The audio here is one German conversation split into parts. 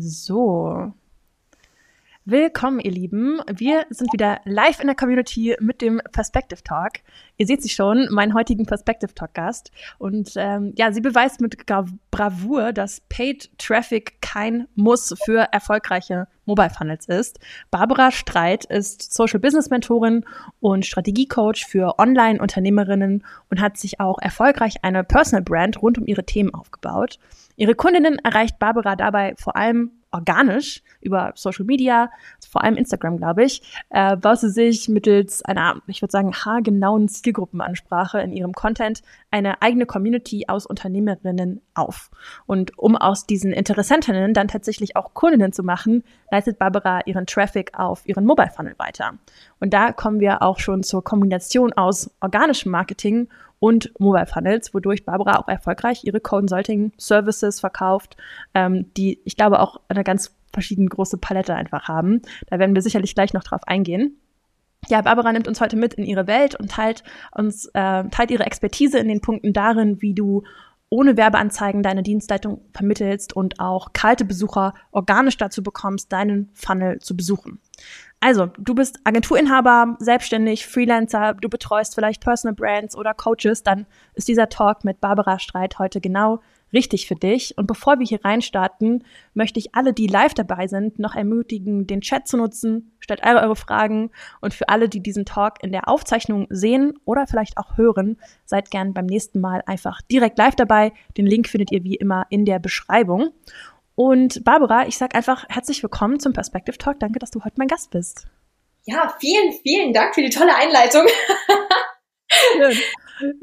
So. Willkommen, ihr Lieben. Wir sind wieder live in der Community mit dem Perspective Talk. Ihr seht sie schon, meinen heutigen Perspective Talk Gast. Und ähm, ja, sie beweist mit Bravour, dass Paid Traffic kein Muss für erfolgreiche Mobile Funnels ist. Barbara Streit ist Social Business Mentorin und Strategiecoach für Online-Unternehmerinnen und hat sich auch erfolgreich eine Personal Brand rund um ihre Themen aufgebaut. Ihre Kundinnen erreicht Barbara dabei vor allem organisch über Social Media, vor allem Instagram, glaube ich, äh, baut sie sich mittels einer, ich würde sagen, haargenauen Zielgruppenansprache in ihrem Content eine eigene Community aus Unternehmerinnen auf. Und um aus diesen Interessentinnen dann tatsächlich auch Kundinnen zu machen, leitet Barbara ihren Traffic auf ihren Mobile Funnel weiter. Und da kommen wir auch schon zur Kombination aus organischem Marketing und Mobile Funnels, wodurch Barbara auch erfolgreich ihre Consulting Services verkauft, ähm, die ich glaube auch eine ganz verschiedene große Palette einfach haben. Da werden wir sicherlich gleich noch drauf eingehen. Ja, Barbara nimmt uns heute mit in ihre Welt und teilt uns äh, teilt ihre Expertise in den Punkten darin, wie du ohne Werbeanzeigen deine Dienstleistung vermittelst und auch kalte Besucher organisch dazu bekommst, deinen Funnel zu besuchen. Also, du bist Agenturinhaber, selbstständig, Freelancer, du betreust vielleicht Personal Brands oder Coaches, dann ist dieser Talk mit Barbara Streit heute genau richtig für dich. Und bevor wir hier reinstarten, möchte ich alle, die live dabei sind, noch ermutigen, den Chat zu nutzen. Stellt alle eure Fragen. Und für alle, die diesen Talk in der Aufzeichnung sehen oder vielleicht auch hören, seid gern beim nächsten Mal einfach direkt live dabei. Den Link findet ihr wie immer in der Beschreibung. Und Barbara, ich sag einfach herzlich willkommen zum Perspective Talk. Danke, dass du heute mein Gast bist. Ja, vielen, vielen Dank für die tolle Einleitung.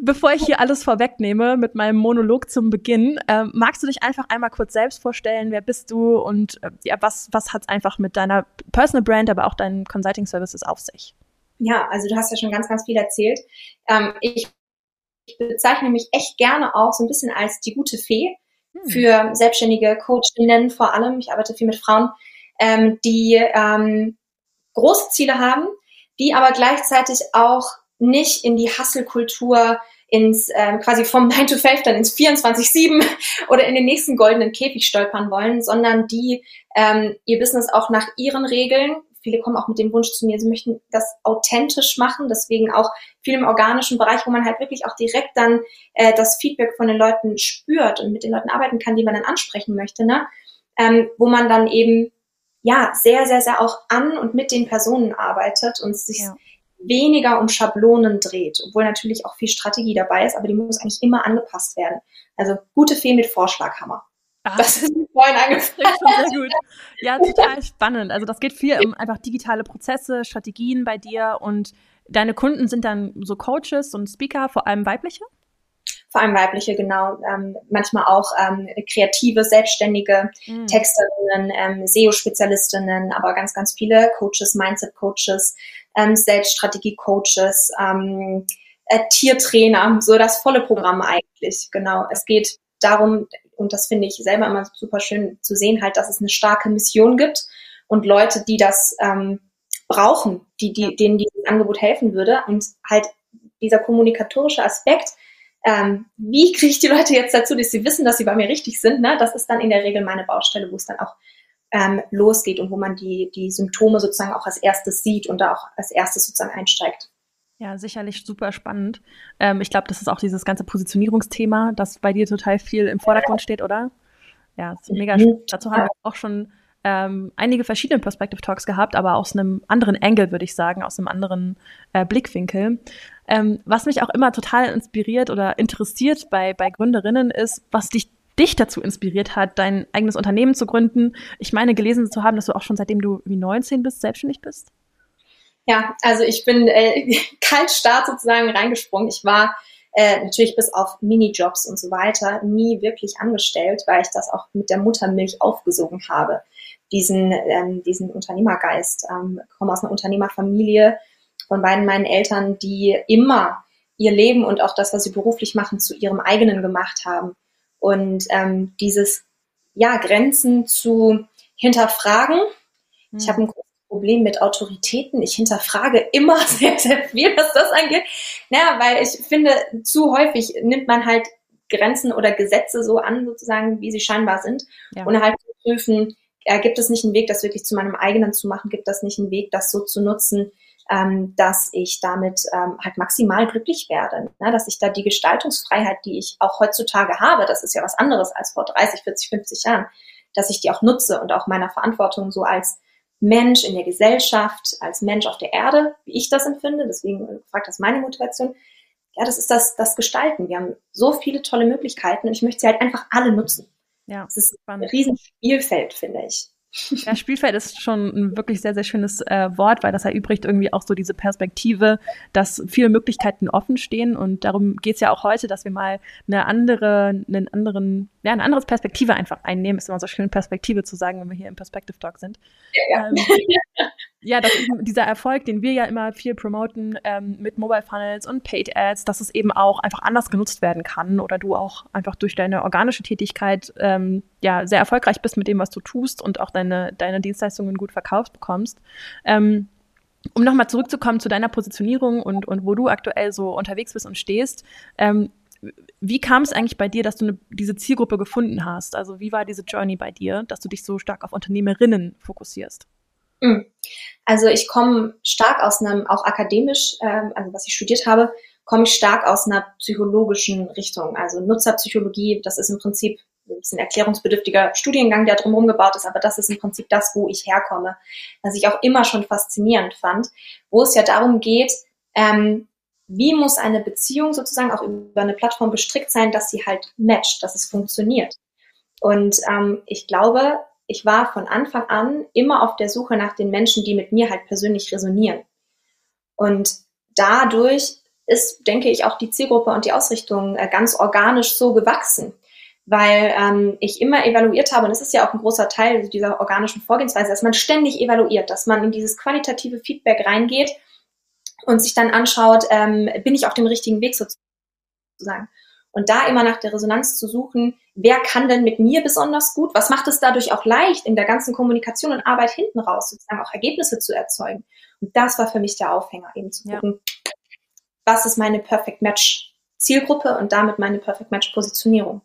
Bevor ich hier alles vorwegnehme mit meinem Monolog zum Beginn, äh, magst du dich einfach einmal kurz selbst vorstellen? Wer bist du und äh, ja, was, was hat es einfach mit deiner Personal Brand, aber auch deinen Consulting Services auf sich? Ja, also du hast ja schon ganz, ganz viel erzählt. Ähm, ich, ich bezeichne mich echt gerne auch so ein bisschen als die gute Fee. Für selbstständige Coachinnen vor allem. Ich arbeite viel mit Frauen, ähm, die ähm, große Ziele haben, die aber gleichzeitig auch nicht in die Hustle-Kultur ins ähm, quasi vom 9 to 5 dann ins 24-7 oder in den nächsten goldenen Käfig stolpern wollen, sondern die ähm, ihr Business auch nach ihren Regeln viele kommen auch mit dem Wunsch zu mir, sie möchten das authentisch machen, deswegen auch viel im organischen Bereich, wo man halt wirklich auch direkt dann äh, das Feedback von den Leuten spürt und mit den Leuten arbeiten kann, die man dann ansprechen möchte, ne? Ähm, wo man dann eben ja sehr, sehr, sehr auch an und mit den Personen arbeitet und sich ja. weniger um Schablonen dreht, obwohl natürlich auch viel Strategie dabei ist, aber die muss eigentlich immer angepasst werden. Also gute Fee mit Vorschlaghammer. Ach, das ist vorhin angefangen. Sehr gut. Ja, total spannend. Also das geht viel um einfach digitale Prozesse, Strategien bei dir und deine Kunden sind dann so Coaches und Speaker, vor allem weibliche? Vor allem weibliche, genau. Ähm, manchmal auch ähm, kreative, selbstständige mhm. Texterinnen, ähm, SEO-Spezialistinnen, aber ganz, ganz viele Coaches, Mindset-Coaches, ähm, Selbststrategie-Coaches, ähm, äh, Tiertrainer, so das volle Programm eigentlich. Genau. Es geht darum, und das finde ich selber immer super schön zu sehen, halt, dass es eine starke Mission gibt und Leute, die das ähm, brauchen, die, die, denen dieses Angebot helfen würde. Und halt dieser kommunikatorische Aspekt, ähm, wie kriege ich die Leute jetzt dazu, dass sie wissen, dass sie bei mir richtig sind, ne? das ist dann in der Regel meine Baustelle, wo es dann auch ähm, losgeht und wo man die, die Symptome sozusagen auch als erstes sieht und da auch als erstes sozusagen einsteigt. Ja, sicherlich super spannend. Ähm, ich glaube, das ist auch dieses ganze Positionierungsthema, das bei dir total viel im Vordergrund steht, oder? Ja, das ist mega spannend. Dazu haben wir auch schon ähm, einige verschiedene Perspective Talks gehabt, aber aus einem anderen Angle, würde ich sagen, aus einem anderen äh, Blickwinkel. Ähm, was mich auch immer total inspiriert oder interessiert bei, bei Gründerinnen ist, was dich dich dazu inspiriert hat, dein eigenes Unternehmen zu gründen. Ich meine, gelesen zu haben, dass du auch schon seitdem du wie 19 bist, selbstständig bist. Ja, also ich bin äh, Kaltstart sozusagen reingesprungen. Ich war äh, natürlich bis auf Minijobs und so weiter nie wirklich angestellt, weil ich das auch mit der Muttermilch aufgesogen habe. Diesen, ähm, diesen Unternehmergeist. Ähm, komme aus einer Unternehmerfamilie von beiden meinen Eltern, die immer ihr Leben und auch das, was sie beruflich machen, zu ihrem eigenen gemacht haben. Und ähm, dieses ja, Grenzen zu hinterfragen. Ich habe ein Problem mit Autoritäten. Ich hinterfrage immer sehr, sehr viel, was das angeht. Naja, weil ich finde, zu häufig nimmt man halt Grenzen oder Gesetze so an, sozusagen, wie sie scheinbar sind, ja. ohne halt zu prüfen, äh, gibt es nicht einen Weg, das wirklich zu meinem eigenen zu machen? Gibt es nicht einen Weg, das so zu nutzen, ähm, dass ich damit ähm, halt maximal glücklich werde? Ne? Dass ich da die Gestaltungsfreiheit, die ich auch heutzutage habe, das ist ja was anderes als vor 30, 40, 50 Jahren, dass ich die auch nutze und auch meiner Verantwortung so als Mensch in der Gesellschaft, als Mensch auf der Erde, wie ich das empfinde, deswegen fragt das meine Motivation. Ja, das ist das, das Gestalten. Wir haben so viele tolle Möglichkeiten und ich möchte sie halt einfach alle nutzen. Ja, das ist spannend. ein Riesenspielfeld, finde ich. Ja, Spielfeld ist schon ein wirklich sehr, sehr schönes äh, Wort, weil das erübrigt irgendwie auch so diese Perspektive, dass viele Möglichkeiten offen stehen. Und darum geht es ja auch heute, dass wir mal eine andere, einen anderen, ja, eine andere Perspektive einfach einnehmen. Ist immer so schön, Perspektive zu sagen, wenn wir hier im Perspective Talk sind. Ja, ähm, ja dass dieser Erfolg, den wir ja immer viel promoten ähm, mit Mobile Funnels und Paid Ads, dass es eben auch einfach anders genutzt werden kann oder du auch einfach durch deine organische Tätigkeit ähm, ja sehr erfolgreich bist mit dem, was du tust und auch deine, deine Dienstleistungen gut verkauft bekommst. Ähm, um nochmal zurückzukommen zu deiner Positionierung und, und wo du aktuell so unterwegs bist und stehst, ähm, wie kam es eigentlich bei dir, dass du ne, diese Zielgruppe gefunden hast? Also wie war diese Journey bei dir, dass du dich so stark auf Unternehmerinnen fokussierst? Hm. Also ich komme stark aus einem, auch akademisch, ähm, also was ich studiert habe, komme ich stark aus einer psychologischen Richtung. Also Nutzerpsychologie, das ist im Prinzip ein bisschen erklärungsbedürftiger Studiengang, der drumherum gebaut ist, aber das ist im Prinzip das, wo ich herkomme, was ich auch immer schon faszinierend fand, wo es ja darum geht, ähm, wie muss eine Beziehung sozusagen auch über eine Plattform gestrickt sein, dass sie halt matcht, dass es funktioniert. Und ähm, ich glaube, ich war von Anfang an immer auf der Suche nach den Menschen, die mit mir halt persönlich resonieren. Und dadurch ist, denke ich, auch die Zielgruppe und die Ausrichtung äh, ganz organisch so gewachsen, weil ähm, ich immer evaluiert habe, und es ist ja auch ein großer Teil dieser organischen Vorgehensweise, dass man ständig evaluiert, dass man in dieses qualitative Feedback reingeht und sich dann anschaut, ähm, bin ich auf dem richtigen Weg sozusagen. Und da immer nach der Resonanz zu suchen, wer kann denn mit mir besonders gut? Was macht es dadurch auch leicht, in der ganzen Kommunikation und Arbeit hinten raus sozusagen auch Ergebnisse zu erzeugen? Und das war für mich der Aufhänger, eben zu gucken, ja. was ist meine Perfect Match Zielgruppe und damit meine Perfect Match Positionierung.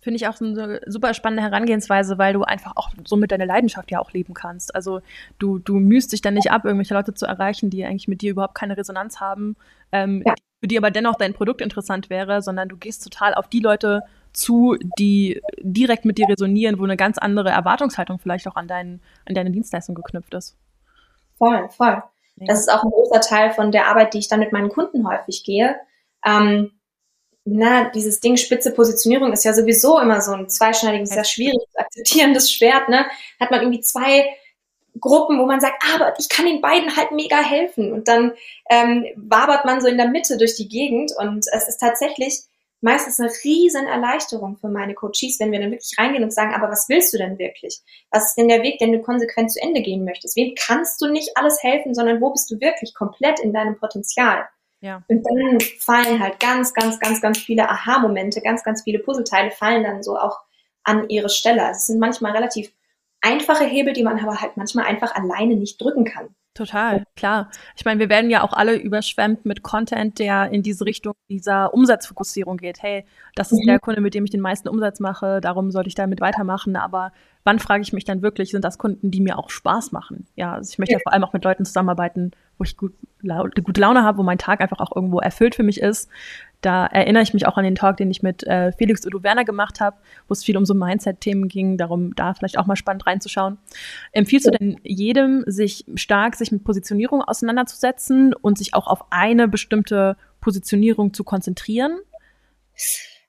Finde ich auch eine super spannende Herangehensweise, weil du einfach auch so mit deiner Leidenschaft ja auch leben kannst. Also du, du mühst dich dann nicht ab, irgendwelche Leute zu erreichen, die eigentlich mit dir überhaupt keine Resonanz haben, ähm, ja. Für die aber dennoch dein Produkt interessant wäre, sondern du gehst total auf die Leute zu, die direkt mit dir resonieren, wo eine ganz andere Erwartungshaltung vielleicht auch an, dein, an deine Dienstleistung geknüpft ist. Voll, voll. Das ist auch ein großer Teil von der Arbeit, die ich dann mit meinen Kunden häufig gehe. Ähm, na, dieses Ding spitze Positionierung ist ja sowieso immer so ein zweischneidiges, sehr schwierig zu akzeptierendes Schwert, ne? Hat man irgendwie zwei Gruppen, wo man sagt, aber ich kann den beiden halt mega helfen. Und dann ähm, wabert man so in der Mitte durch die Gegend und es ist tatsächlich meistens eine riesen Erleichterung für meine Coaches, wenn wir dann wirklich reingehen und sagen, aber was willst du denn wirklich? Was ist denn der Weg, den du konsequent zu Ende gehen möchtest? Wem kannst du nicht alles helfen, sondern wo bist du wirklich komplett in deinem Potenzial? Ja. Und dann fallen halt ganz, ganz, ganz, ganz viele Aha-Momente, ganz, ganz viele Puzzleteile fallen dann so auch an ihre Stelle. Also es sind manchmal relativ einfache Hebel, die man aber halt manchmal einfach alleine nicht drücken kann. Total, klar. Ich meine, wir werden ja auch alle überschwemmt mit Content, der in diese Richtung dieser Umsatzfokussierung geht. Hey, das ist mhm. der Kunde, mit dem ich den meisten Umsatz mache, darum sollte ich damit weitermachen. Aber wann frage ich mich dann wirklich, sind das Kunden, die mir auch Spaß machen? Ja, also ich möchte ja. vor allem auch mit Leuten zusammenarbeiten, wo ich gut, gute Laune habe, wo mein Tag einfach auch irgendwo erfüllt für mich ist. Da erinnere ich mich auch an den Talk, den ich mit äh, Felix Udo Werner gemacht habe, wo es viel um so Mindset-Themen ging, darum da vielleicht auch mal spannend reinzuschauen. Empfiehlst du denn jedem, sich stark sich mit Positionierung auseinanderzusetzen und sich auch auf eine bestimmte Positionierung zu konzentrieren?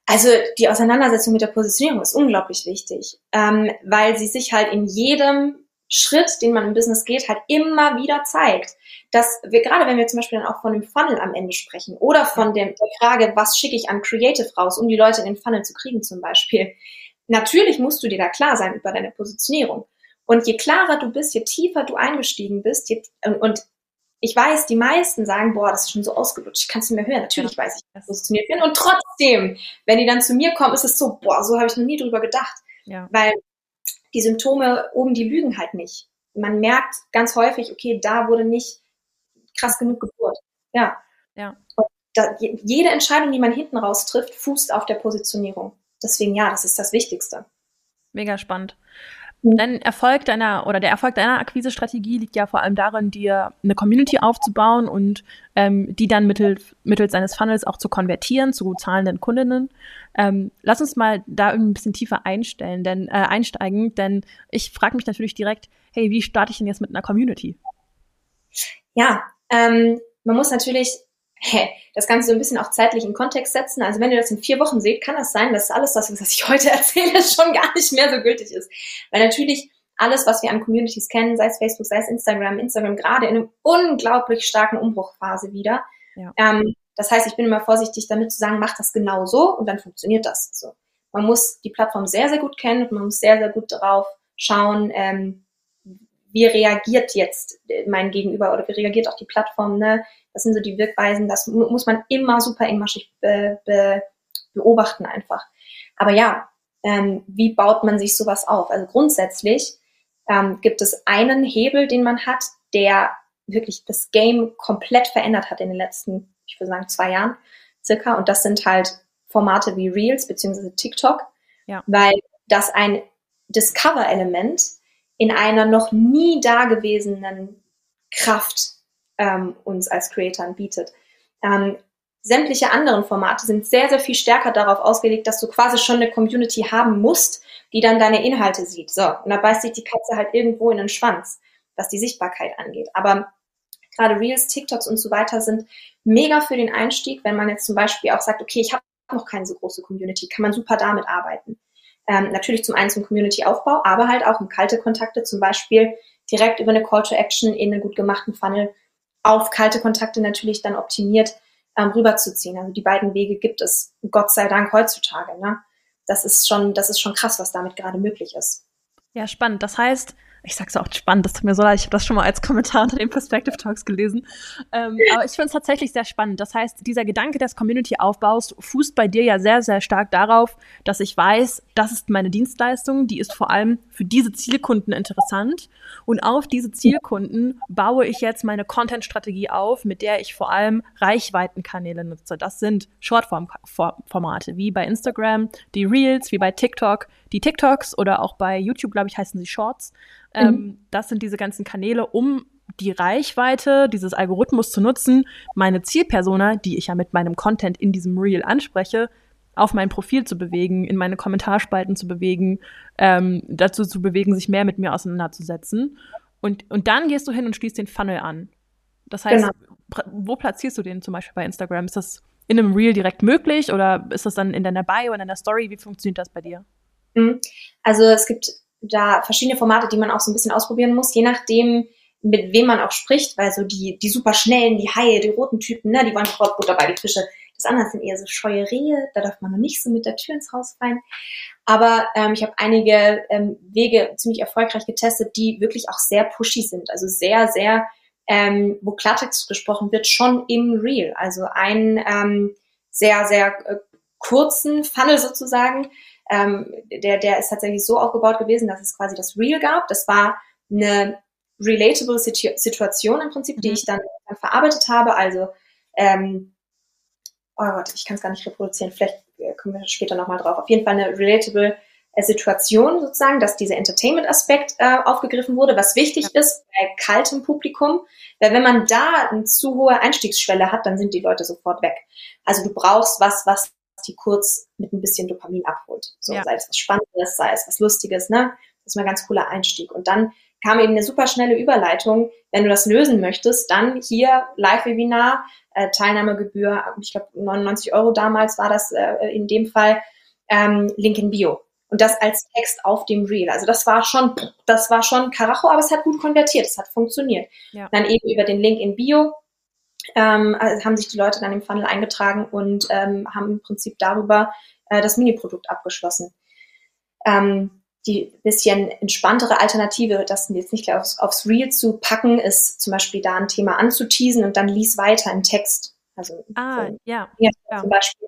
Also die Auseinandersetzung mit der Positionierung ist unglaublich wichtig, ähm, weil sie sich halt in jedem Schritt, den man im Business geht, halt immer wieder zeigt dass wir gerade, wenn wir zum Beispiel dann auch von dem Funnel am Ende sprechen oder von dem, der Frage, was schicke ich an Creative raus, um die Leute in den Funnel zu kriegen zum Beispiel. Natürlich musst du dir da klar sein über deine Positionierung. Und je klarer du bist, je tiefer du eingestiegen bist, je, und ich weiß, die meisten sagen, boah, das ist schon so ausgelutscht, ich kann es nicht mehr hören. Natürlich weiß ich, dass ich positioniert bin. Und trotzdem, wenn die dann zu mir kommen, ist es so, boah, so habe ich noch nie drüber gedacht. Ja. Weil die Symptome oben, die lügen halt nicht. Man merkt ganz häufig, okay, da wurde nicht krass genug Geburt. Ja. Ja. Und da, jede Entscheidung, die man hinten raus trifft, fußt auf der Positionierung. Deswegen ja, das ist das Wichtigste. Mega spannend. Mhm. Dein Erfolg deiner oder der Erfolg deiner Akquise-Strategie liegt ja vor allem darin, dir eine Community aufzubauen und ähm, die dann mittels, mittels eines Funnels auch zu konvertieren zu zahlenden Kundinnen. Ähm, lass uns mal da ein bisschen tiefer einstellen, denn äh, einsteigen, denn ich frage mich natürlich direkt, hey, wie starte ich denn jetzt mit einer Community? Ja, ähm, man muss natürlich das Ganze so ein bisschen auch zeitlich in Kontext setzen. Also wenn ihr das in vier Wochen seht, kann das sein, dass alles das, was ich heute erzähle, schon gar nicht mehr so gültig ist. Weil natürlich alles, was wir an Communities kennen, sei es Facebook, sei es Instagram, Instagram gerade in einem unglaublich starken Umbruchphase wieder. Ja. Ähm, das heißt, ich bin immer vorsichtig damit zu sagen, mach das genau so und dann funktioniert das so. Man muss die Plattform sehr, sehr gut kennen und man muss sehr, sehr gut darauf schauen, ähm, wie reagiert jetzt mein Gegenüber oder wie reagiert auch die Plattform, ne? Das sind so die Wirkweisen, das muss man immer super engmaschig be, be, beobachten einfach. Aber ja, ähm, wie baut man sich sowas auf? Also grundsätzlich ähm, gibt es einen Hebel, den man hat, der wirklich das Game komplett verändert hat in den letzten, ich würde sagen, zwei Jahren circa. Und das sind halt Formate wie Reels beziehungsweise TikTok, ja. weil das ein Discover-Element in einer noch nie dagewesenen Kraft ähm, uns als Creatoren bietet. Ähm, sämtliche anderen Formate sind sehr, sehr viel stärker darauf ausgelegt, dass du quasi schon eine Community haben musst, die dann deine Inhalte sieht. So, und da beißt sich die Katze halt irgendwo in den Schwanz, was die Sichtbarkeit angeht. Aber gerade Reels, TikToks und so weiter sind mega für den Einstieg, wenn man jetzt zum Beispiel auch sagt, okay, ich habe noch keine so große Community, kann man super damit arbeiten. Ähm, natürlich zum einen zum Community-Aufbau, aber halt auch um kalte Kontakte, zum Beispiel direkt über eine Call to Action in einen gut gemachten Funnel auf kalte Kontakte natürlich dann optimiert ähm, rüberzuziehen. Also die beiden Wege gibt es Gott sei Dank heutzutage. Ne? Das ist schon, das ist schon krass, was damit gerade möglich ist. Ja, spannend. Das heißt, ich sag's auch spannend, das tut mir so leid, ich habe das schon mal als Kommentar unter den Perspective Talks gelesen. Ähm, aber ich finde es tatsächlich sehr spannend. Das heißt, dieser Gedanke des Community-Aufbaus fußt bei dir ja sehr, sehr stark darauf, dass ich weiß, das ist meine Dienstleistung, die ist vor allem für diese Zielkunden interessant. Und auf diese Zielkunden baue ich jetzt meine Content-Strategie auf, mit der ich vor allem Reichweitenkanäle nutze. Das sind Shortform-Formate, wie bei Instagram, die Reels, wie bei TikTok, die TikToks oder auch bei YouTube, glaube ich, heißen sie Shorts. Mhm. Ähm, das sind diese ganzen Kanäle, um die Reichweite dieses Algorithmus zu nutzen, meine Zielpersona, die ich ja mit meinem Content in diesem Reel anspreche, auf mein Profil zu bewegen, in meine Kommentarspalten zu bewegen, ähm, dazu zu bewegen, sich mehr mit mir auseinanderzusetzen. Und, und dann gehst du hin und schließt den Funnel an. Das heißt, genau. wo platzierst du den zum Beispiel bei Instagram? Ist das in einem Reel direkt möglich oder ist das dann in deiner Bio, in deiner Story? Wie funktioniert das bei dir? Mhm. Also es gibt da verschiedene Formate, die man auch so ein bisschen ausprobieren muss, je nachdem, mit wem man auch spricht, weil so die, die super schnellen, die Haie, die roten Typen, ne, die wollen sofort Butter bei die Fische. Das andere sind eher so scheue Rehe, da darf man noch nicht so mit der Tür ins Haus fallen. Aber ähm, ich habe einige ähm, Wege ziemlich erfolgreich getestet, die wirklich auch sehr pushy sind, also sehr, sehr, ähm, wo Klartext gesprochen wird, schon im Real. Also einen ähm, sehr, sehr äh, kurzen Funnel sozusagen, ähm, der, der ist tatsächlich so aufgebaut gewesen, dass es quasi das Real gab. Das war eine relatable Situ Situation im Prinzip, die mhm. ich dann, dann verarbeitet habe. Also, ähm, oh Gott, ich kann es gar nicht reproduzieren. Vielleicht äh, kommen wir später nochmal drauf. Auf jeden Fall eine relatable äh, Situation sozusagen, dass dieser Entertainment-Aspekt äh, aufgegriffen wurde, was wichtig ja. ist bei kaltem Publikum, weil wenn man da eine zu hohe Einstiegsschwelle hat, dann sind die Leute sofort weg. Also du brauchst was, was die kurz mit ein bisschen Dopamin abholt. So, ja. sei es was Spannendes, sei es was Lustiges, ne? Das ist mal ein ganz cooler Einstieg. Und dann kam eben eine super schnelle Überleitung. Wenn du das lösen möchtest, dann hier Live-Webinar, äh, Teilnahmegebühr, ich glaube 99 Euro damals war das äh, in dem Fall, ähm, Link in Bio. Und das als Text auf dem Reel. Also das war schon, das war schon Karacho, aber es hat gut konvertiert, es hat funktioniert. Ja. Dann eben über den Link in Bio ähm, also haben sich die Leute dann im Funnel eingetragen und ähm, haben im Prinzip darüber äh, das Mini-Produkt abgeschlossen. Ähm, die bisschen entspanntere Alternative, das jetzt nicht aufs, aufs Reel zu packen, ist zum Beispiel da ein Thema anzuteasen und dann lies weiter im Text. Also ah, so, ja, ja, zum Beispiel.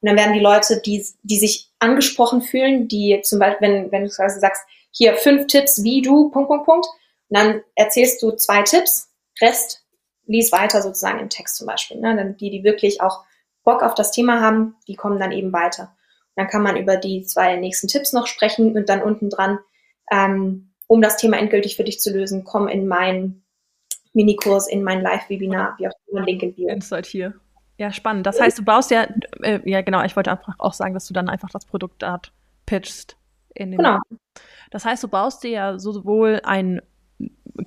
Und dann werden die Leute, die, die sich angesprochen fühlen, die zum Beispiel, wenn, wenn du quasi sagst, hier fünf Tipps, wie du, Punkt, Punkt, Punkt, und dann erzählst du zwei Tipps, Rest lies weiter sozusagen im Text zum Beispiel. Ne? Dann die, die wirklich auch Bock auf das Thema haben, die kommen dann eben weiter. dann kann man über die zwei nächsten Tipps noch sprechen und dann unten dran ähm, um das Thema endgültig für dich zu lösen, komm in meinen Minikurs, in mein Live-Webinar, wie auch immer, Link in Bio. Insert hier. Ja, spannend. Das heißt, du baust ja, äh, ja genau, ich wollte einfach auch sagen, dass du dann einfach das Produkt dort pitchst. genau. Das heißt, du baust dir ja sowohl einen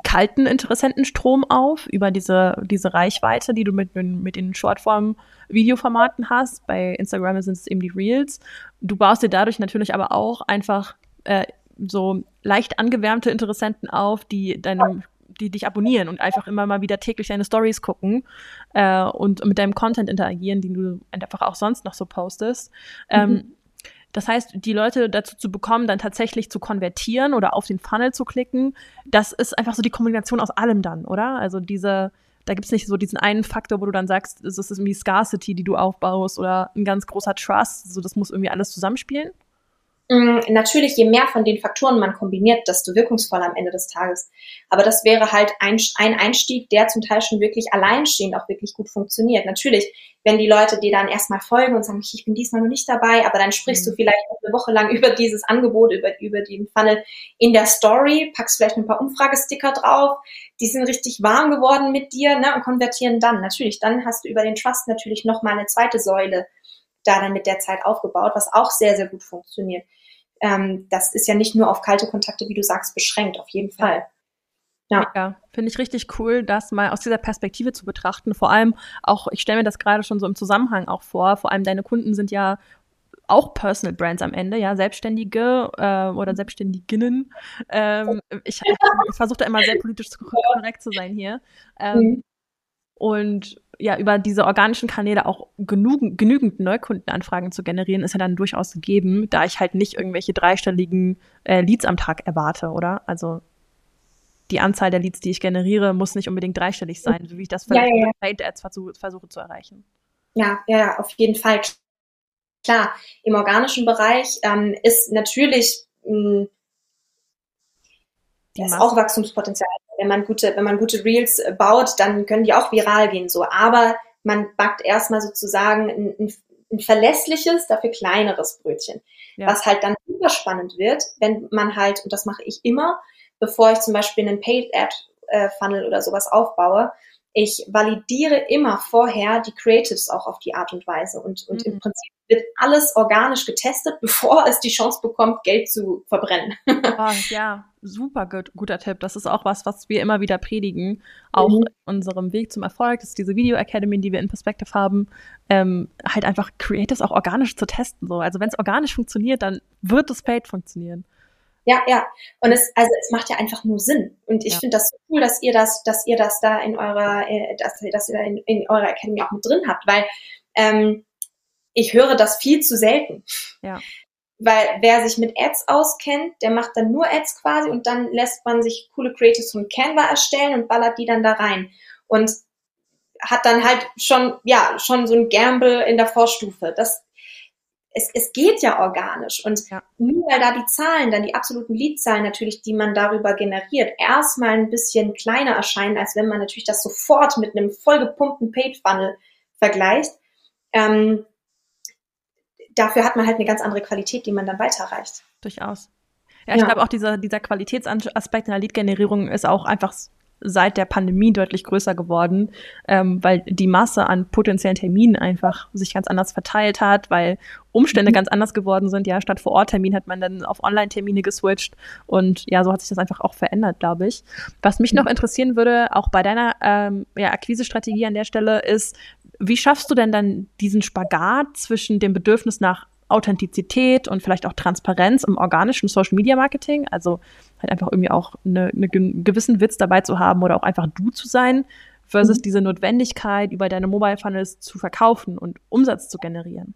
kalten Interessentenstrom auf über diese, diese Reichweite, die du mit, mit den Shortform-Videoformaten hast. Bei Instagram sind es eben die Reels. Du baust dir dadurch natürlich aber auch einfach äh, so leicht angewärmte Interessenten auf, die deinem die dich abonnieren und einfach immer mal wieder täglich deine Stories gucken äh, und mit deinem Content interagieren, den du einfach auch sonst noch so postest. Ähm, mhm. Ähm, das heißt, die Leute dazu zu bekommen, dann tatsächlich zu konvertieren oder auf den Funnel zu klicken, das ist einfach so die Kombination aus allem dann, oder? Also diese, da gibt es nicht so diesen einen Faktor, wo du dann sagst, es ist irgendwie Scarcity, die du aufbaust oder ein ganz großer Trust, so das muss irgendwie alles zusammenspielen. Mm, natürlich, je mehr von den Faktoren man kombiniert, desto wirkungsvoller am Ende des Tages. Aber das wäre halt ein, ein Einstieg, der zum Teil schon wirklich alleinstehend auch wirklich gut funktioniert. Natürlich, wenn die Leute dir dann erstmal folgen und sagen, ich bin diesmal noch nicht dabei, aber dann sprichst mhm. du vielleicht eine Woche lang über dieses Angebot, über, über den Funnel in der Story, packst vielleicht ein paar Umfragesticker drauf, die sind richtig warm geworden mit dir ne, und konvertieren dann. Natürlich, dann hast du über den Trust natürlich nochmal eine zweite Säule da dann mit der Zeit aufgebaut, was auch sehr, sehr gut funktioniert ähm, das ist ja nicht nur auf kalte Kontakte, wie du sagst, beschränkt, auf jeden Fall. Ja, ja finde ich richtig cool, das mal aus dieser Perspektive zu betrachten. Vor allem auch, ich stelle mir das gerade schon so im Zusammenhang auch vor, vor allem deine Kunden sind ja auch Personal Brands am Ende, ja, Selbstständige äh, oder Selbstständiginnen. Ähm, ich, ich, versuche da immer sehr politisch korrekt zu sein hier. Ähm, mhm. Und ja, über diese organischen Kanäle auch genügend, genügend Neukundenanfragen zu generieren, ist ja dann durchaus gegeben, da ich halt nicht irgendwelche dreistelligen äh, Leads am Tag erwarte, oder? Also die Anzahl der Leads, die ich generiere, muss nicht unbedingt dreistellig sein, so wie ich das vielleicht ja, ja, ja. Paid Ads versuche, versuche zu erreichen. Ja, ja, auf jeden Fall. Klar, im organischen Bereich ähm, ist natürlich mh, hm, das ist auch Wachstumspotenzial wenn man gute, wenn man gute Reels äh, baut, dann können die auch viral gehen, so. Aber man backt erstmal sozusagen ein, ein, ein verlässliches, dafür kleineres Brötchen. Ja. Was halt dann super spannend wird, wenn man halt, und das mache ich immer, bevor ich zum Beispiel einen Paid Ad äh, Funnel oder sowas aufbaue, ich validiere immer vorher die Creatives auch auf die Art und Weise. Und, und mhm. im Prinzip wird alles organisch getestet, bevor es die Chance bekommt, Geld zu verbrennen. Oh, ja, super gut, guter Tipp. Das ist auch was, was wir immer wieder predigen. Auch mhm. in unserem Weg zum Erfolg, das ist diese Video Academy, die wir in Perspective haben, ähm, halt einfach Creatives auch organisch zu testen. So. Also wenn es organisch funktioniert, dann wird es paid funktionieren. Ja, ja. Und es, also es macht ja einfach nur Sinn. Und ich ja. finde das so cool, dass ihr das, dass ihr das da in eurer, äh, dass, dass ihr da in, in eurer Academy auch mit drin habt, weil ähm, ich höre das viel zu selten. Ja. Weil wer sich mit Ads auskennt, der macht dann nur Ads quasi und dann lässt man sich coole Creatives von Canva erstellen und ballert die dann da rein. Und hat dann halt schon, ja, schon so ein Gamble in der Vorstufe. Das es, es geht ja organisch. Und ja. nur weil da die Zahlen, dann die absoluten Leadzahlen natürlich, die man darüber generiert, erstmal ein bisschen kleiner erscheinen, als wenn man natürlich das sofort mit einem vollgepumpten Paid-Funnel vergleicht. Ähm, dafür hat man halt eine ganz andere Qualität, die man dann weiterreicht. Durchaus. Ja, ich ja. glaube auch dieser, dieser Qualitätsaspekt in der Lead-Generierung ist auch einfach seit der Pandemie deutlich größer geworden, ähm, weil die Masse an potenziellen Terminen einfach sich ganz anders verteilt hat, weil Umstände mhm. ganz anders geworden sind. Ja, statt vor Ort Termin hat man dann auf Online-Termine geswitcht und ja, so hat sich das einfach auch verändert, glaube ich. Was mich noch mhm. interessieren würde, auch bei deiner ähm, ja, Akquise-Strategie an der Stelle, ist, wie schaffst du denn dann diesen Spagat zwischen dem Bedürfnis nach Authentizität und vielleicht auch Transparenz im organischen Social Media Marketing, also halt einfach irgendwie auch eine, eine gewissen Witz dabei zu haben oder auch einfach du zu sein, versus mhm. diese Notwendigkeit, über deine Mobile Funnels zu verkaufen und Umsatz zu generieren.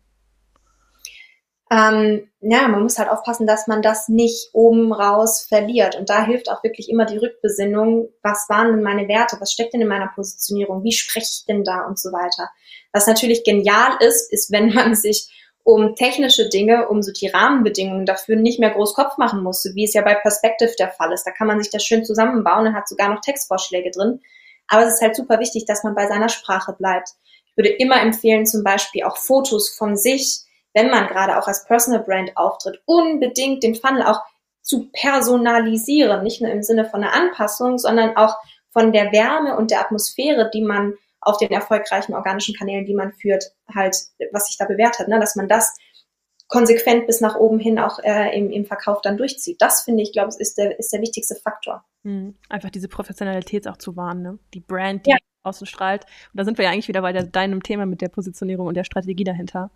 Ähm, ja, man muss halt aufpassen, dass man das nicht oben raus verliert. Und da hilft auch wirklich immer die Rückbesinnung. Was waren denn meine Werte? Was steckt denn in meiner Positionierung? Wie spreche ich denn da und so weiter? Was natürlich genial ist, ist, wenn man sich um technische Dinge, um so die Rahmenbedingungen dafür nicht mehr groß Kopf machen muss, so wie es ja bei Perspective der Fall ist. Da kann man sich das schön zusammenbauen und hat sogar noch Textvorschläge drin. Aber es ist halt super wichtig, dass man bei seiner Sprache bleibt. Ich würde immer empfehlen, zum Beispiel auch Fotos von sich, wenn man gerade auch als Personal Brand auftritt, unbedingt den Funnel auch zu personalisieren, nicht nur im Sinne von einer Anpassung, sondern auch von der Wärme und der Atmosphäre, die man auf den erfolgreichen organischen Kanälen, die man führt, halt, was sich da bewährt hat, ne? dass man das konsequent bis nach oben hin auch äh, im, im Verkauf dann durchzieht. Das finde ich, glaube ich, ist der, ist der wichtigste Faktor. Mhm. Einfach diese Professionalität auch zu wahren, ne? Die Brand, die ja. Außen strahlt. Und da sind wir ja eigentlich wieder bei der, deinem Thema mit der Positionierung und der Strategie dahinter.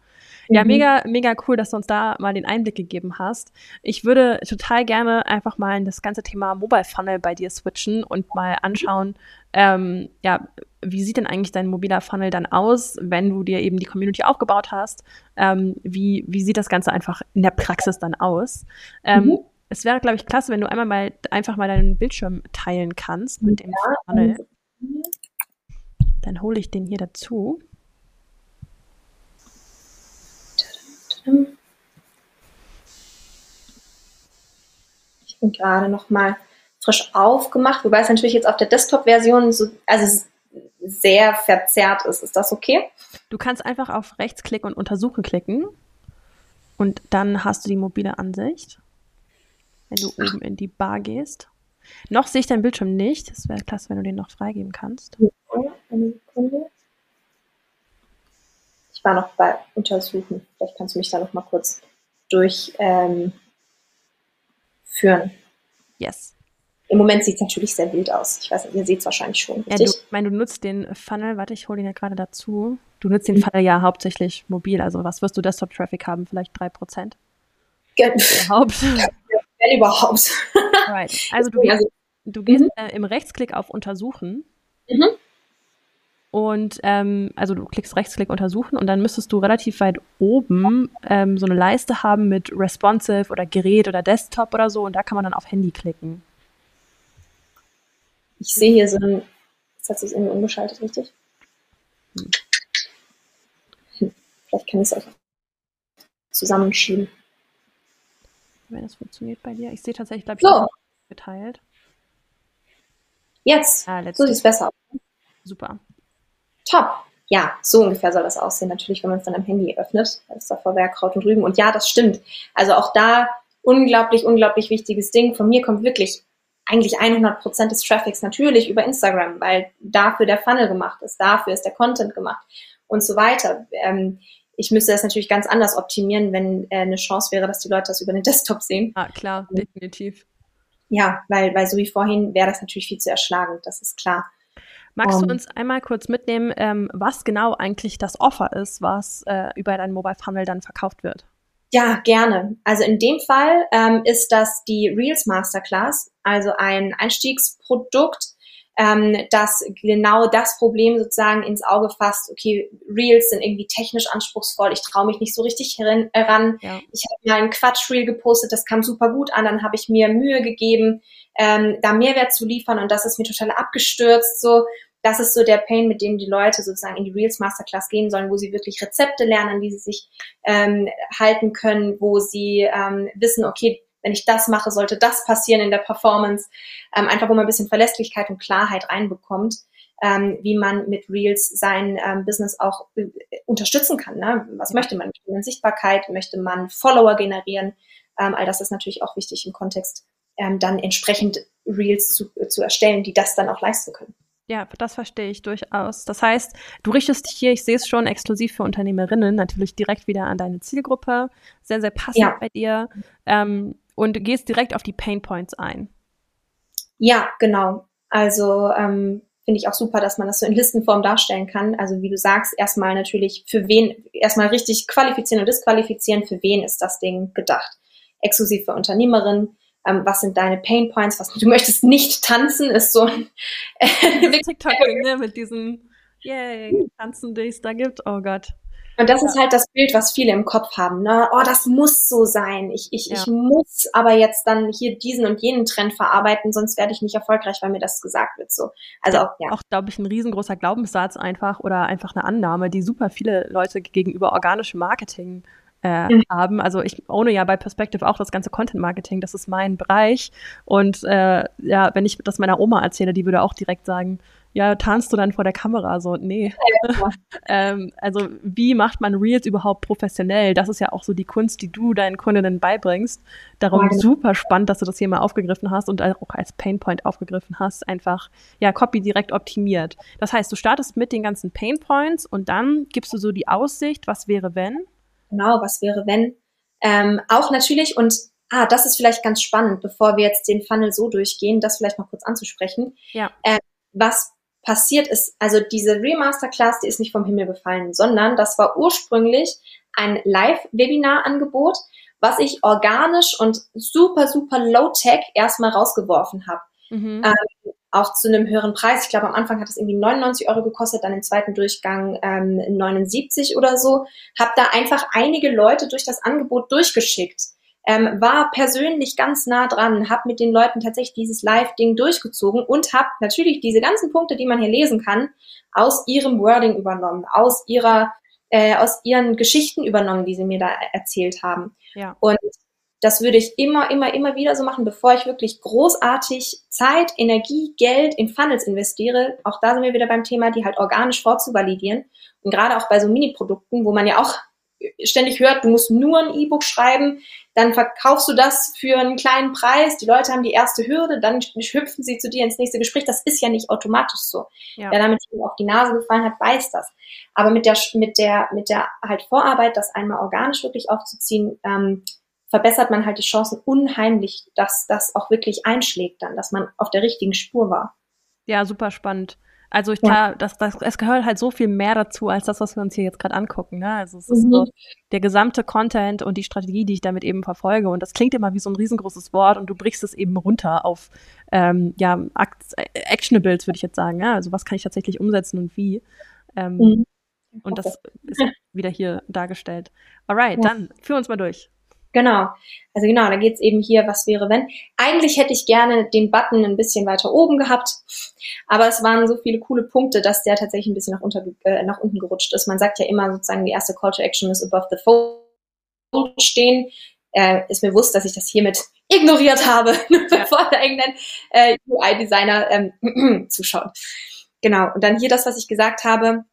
Mhm. Ja, mega, mega cool, dass du uns da mal den Einblick gegeben hast. Ich würde total gerne einfach mal in das ganze Thema Mobile Funnel bei dir switchen und mal anschauen, ähm, ja, wie sieht denn eigentlich dein mobiler Funnel dann aus, wenn du dir eben die Community aufgebaut hast? Ähm, wie, wie sieht das Ganze einfach in der Praxis dann aus? Ähm, mhm. Es wäre, glaube ich, klasse, wenn du einmal mal einfach mal deinen Bildschirm teilen kannst mit dem ja. Funnel. Dann hole ich den hier dazu. Ich bin gerade noch mal frisch aufgemacht, wobei es natürlich jetzt auf der Desktop-Version so, also sehr verzerrt ist. Ist das okay? Du kannst einfach auf Rechtsklick und Untersuchen klicken und dann hast du die mobile Ansicht, wenn du Ach. oben in die Bar gehst. Noch sehe ich deinen Bildschirm nicht. Es wäre klasse, wenn du den noch freigeben kannst. eine Sekunde. Ich war noch bei Untersuchen. Vielleicht kannst du mich da noch mal kurz durchführen. Ähm, yes. Im Moment sieht es natürlich sehr wild aus. Ich weiß nicht, ihr seht es wahrscheinlich schon, richtig? Ja, du, ich meine, du nutzt den Funnel, warte, ich hole ihn ja gerade dazu. Du nutzt den mhm. Funnel ja hauptsächlich mobil. Also was wirst du Desktop-Traffic haben? Vielleicht 3%? Ge überhaupt? Wenn überhaupt. Right. Also du gehst, du gehst mhm. äh, im Rechtsklick auf Untersuchen. Mhm. Und ähm, also du klickst Rechtsklick untersuchen und dann müsstest du relativ weit oben ähm, so eine Leiste haben mit responsive oder Gerät oder Desktop oder so und da kann man dann auf Handy klicken. Ich sehe hier so ein, jetzt hat sich irgendwie umgeschaltet, richtig? Hm. Vielleicht kann ich es einfach zusammenschieben. Wenn das funktioniert bei dir. Ich sehe tatsächlich, glaube ich, so. geteilt. Jetzt. Ah, so sieht es besser aus. Super. Top. Ja, so ungefähr soll das aussehen. Natürlich, wenn man es dann am Handy öffnet. Da ist davor Kraut und Rüben. Und ja, das stimmt. Also auch da unglaublich, unglaublich wichtiges Ding. Von mir kommt wirklich eigentlich 100 Prozent des Traffics natürlich über Instagram, weil dafür der Funnel gemacht ist, dafür ist der Content gemacht und so weiter. Ähm, ich müsste das natürlich ganz anders optimieren, wenn äh, eine Chance wäre, dass die Leute das über den Desktop sehen. Ah, klar, definitiv. Ja, weil, weil so wie vorhin wäre das natürlich viel zu erschlagend, das ist klar. Magst du ähm. uns einmal kurz mitnehmen, ähm, was genau eigentlich das Offer ist, was äh, über deinen Mobile Funnel dann verkauft wird? Ja, gerne. Also in dem Fall ähm, ist das die Reels Masterclass, also ein Einstiegsprodukt, ähm, das genau das Problem sozusagen ins Auge fasst. Okay, Reels sind irgendwie technisch anspruchsvoll, ich traue mich nicht so richtig heran. Ja. Ich habe mal ein Quatsch-Reel gepostet, das kam super gut an, dann habe ich mir Mühe gegeben, ähm, da Mehrwert zu liefern und das ist mir total abgestürzt. So, das ist so der Pain, mit dem die Leute sozusagen in die Reels Masterclass gehen sollen, wo sie wirklich Rezepte lernen, an die sie sich ähm, halten können, wo sie ähm, wissen, okay, wenn ich das mache, sollte das passieren in der Performance. Ähm, einfach, wo man ein bisschen Verlässlichkeit und Klarheit reinbekommt, ähm, wie man mit Reels sein ähm, Business auch äh, unterstützen kann. Ne? Was möchte man? Möchte man Sichtbarkeit? Möchte man Follower generieren? Ähm, all das ist natürlich auch wichtig im Kontext, ähm, dann entsprechend Reels zu, zu erstellen, die das dann auch leisten können. Ja, das verstehe ich durchaus. Das heißt, du richtest dich hier, ich sehe es schon, exklusiv für Unternehmerinnen, natürlich direkt wieder an deine Zielgruppe, sehr, sehr passend ja. bei dir ähm, und gehst direkt auf die Pain Points ein. Ja, genau. Also ähm, finde ich auch super, dass man das so in Listenform darstellen kann. Also wie du sagst, erstmal natürlich für wen, erstmal richtig qualifizieren und disqualifizieren, für wen ist das Ding gedacht. Exklusiv für Unternehmerinnen, ähm, was sind deine Pain Points, was du möchtest nicht tanzen, ist so ein TikTok ne, mit diesen Yay, tanzen, die es da gibt. Oh Gott. Und das ja. ist halt das Bild, was viele im Kopf haben. Ne? Oh, das muss so sein. Ich, ich, ja. ich muss aber jetzt dann hier diesen und jenen Trend verarbeiten, sonst werde ich nicht erfolgreich, weil mir das gesagt wird. So. Also ja, ja. auch, glaube ich, ein riesengroßer Glaubenssatz einfach oder einfach eine Annahme, die super viele Leute gegenüber organischem Marketing äh, mhm. haben. Also ich ohne ja bei Perspective auch das ganze Content Marketing, das ist mein Bereich. Und äh, ja, wenn ich das meiner Oma erzähle, die würde auch direkt sagen, ja, tarnst du dann vor der Kamera? So, nee. Ja, ähm, also, wie macht man Reels überhaupt professionell? Das ist ja auch so die Kunst, die du deinen Kundinnen beibringst. Darum ja, super spannend, dass du das hier mal aufgegriffen hast und auch als Painpoint aufgegriffen hast. Einfach, ja, Copy direkt optimiert. Das heißt, du startest mit den ganzen Painpoints und dann gibst du so die Aussicht, was wäre, wenn? Genau, was wäre, wenn? Ähm, auch natürlich, und ah, das ist vielleicht ganz spannend, bevor wir jetzt den Funnel so durchgehen, das vielleicht mal kurz anzusprechen. Ja. Äh, was passiert ist, also diese Remasterclass, die ist nicht vom Himmel gefallen, sondern das war ursprünglich ein Live-Webinar-Angebot, was ich organisch und super, super low-tech erstmal rausgeworfen habe. Mhm. Ähm, auch zu einem höheren Preis. Ich glaube, am Anfang hat es irgendwie 99 Euro gekostet, dann im zweiten Durchgang ähm, 79 oder so. Habe da einfach einige Leute durch das Angebot durchgeschickt ähm, war persönlich ganz nah dran, habe mit den Leuten tatsächlich dieses Live-Ding durchgezogen und habe natürlich diese ganzen Punkte, die man hier lesen kann, aus ihrem Wording übernommen, aus ihrer, äh, aus ihren Geschichten übernommen, die sie mir da erzählt haben. Ja. Und das würde ich immer, immer, immer wieder so machen, bevor ich wirklich großartig Zeit, Energie, Geld in Funnels investiere. Auch da sind wir wieder beim Thema, die halt organisch vorzuvalidieren. Und gerade auch bei so Mini-Produkten, wo man ja auch ständig hört, du musst nur ein E-Book schreiben, dann verkaufst du das für einen kleinen Preis, die Leute haben die erste Hürde, dann hüpfen sie zu dir ins nächste Gespräch. Das ist ja nicht automatisch so. Ja. Wer damit auf die Nase gefallen hat, weiß das. Aber mit der, mit der, mit der halt Vorarbeit, das einmal organisch wirklich aufzuziehen, ähm, verbessert man halt die Chancen unheimlich, dass das auch wirklich einschlägt dann, dass man auf der richtigen Spur war. Ja, super spannend. Also ich ja. das, das, es gehört halt so viel mehr dazu, als das, was wir uns hier jetzt gerade angucken. Ne? Also es ist mhm. so der gesamte Content und die Strategie, die ich damit eben verfolge. Und das klingt immer wie so ein riesengroßes Wort und du brichst es eben runter auf ähm, ja, Actionables, würde ich jetzt sagen. Ja? Also was kann ich tatsächlich umsetzen und wie. Ähm, mhm. Und das ist wieder hier dargestellt. Alright, ja. dann führ uns mal durch. Genau. Also genau, da geht's eben hier, was wäre wenn. Eigentlich hätte ich gerne den Button ein bisschen weiter oben gehabt, aber es waren so viele coole Punkte, dass der tatsächlich ein bisschen nach, unter, äh, nach unten gerutscht ist. Man sagt ja immer sozusagen, die erste Call to Action ist above the fold stehen. Äh, ist mir bewusst, dass ich das hiermit ignoriert habe, bevor da irgendein äh, UI-Designer ähm, zuschaut. Genau. Und dann hier das, was ich gesagt habe.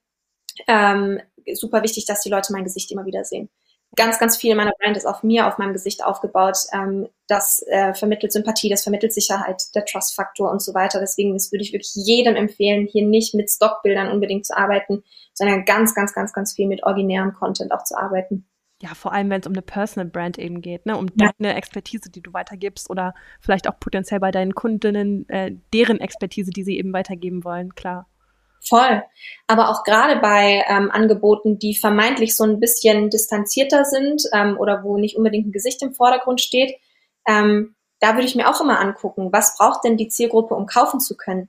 Ähm, super wichtig, dass die Leute mein Gesicht immer wieder sehen ganz, ganz viel meiner Brand ist auf mir, auf meinem Gesicht aufgebaut. Ähm, das äh, vermittelt Sympathie, das vermittelt Sicherheit, der Trust-Faktor und so weiter. Deswegen das würde ich wirklich jedem empfehlen, hier nicht mit Stockbildern unbedingt zu arbeiten, sondern ganz, ganz, ganz, ganz viel mit originärem Content auch zu arbeiten. Ja, vor allem, wenn es um eine Personal Brand eben geht, ne? um ja. deine Expertise, die du weitergibst oder vielleicht auch potenziell bei deinen Kundinnen äh, deren Expertise, die sie eben weitergeben wollen, klar. Voll. Aber auch gerade bei ähm, Angeboten, die vermeintlich so ein bisschen distanzierter sind ähm, oder wo nicht unbedingt ein Gesicht im Vordergrund steht, ähm, da würde ich mir auch immer angucken, was braucht denn die Zielgruppe, um kaufen zu können?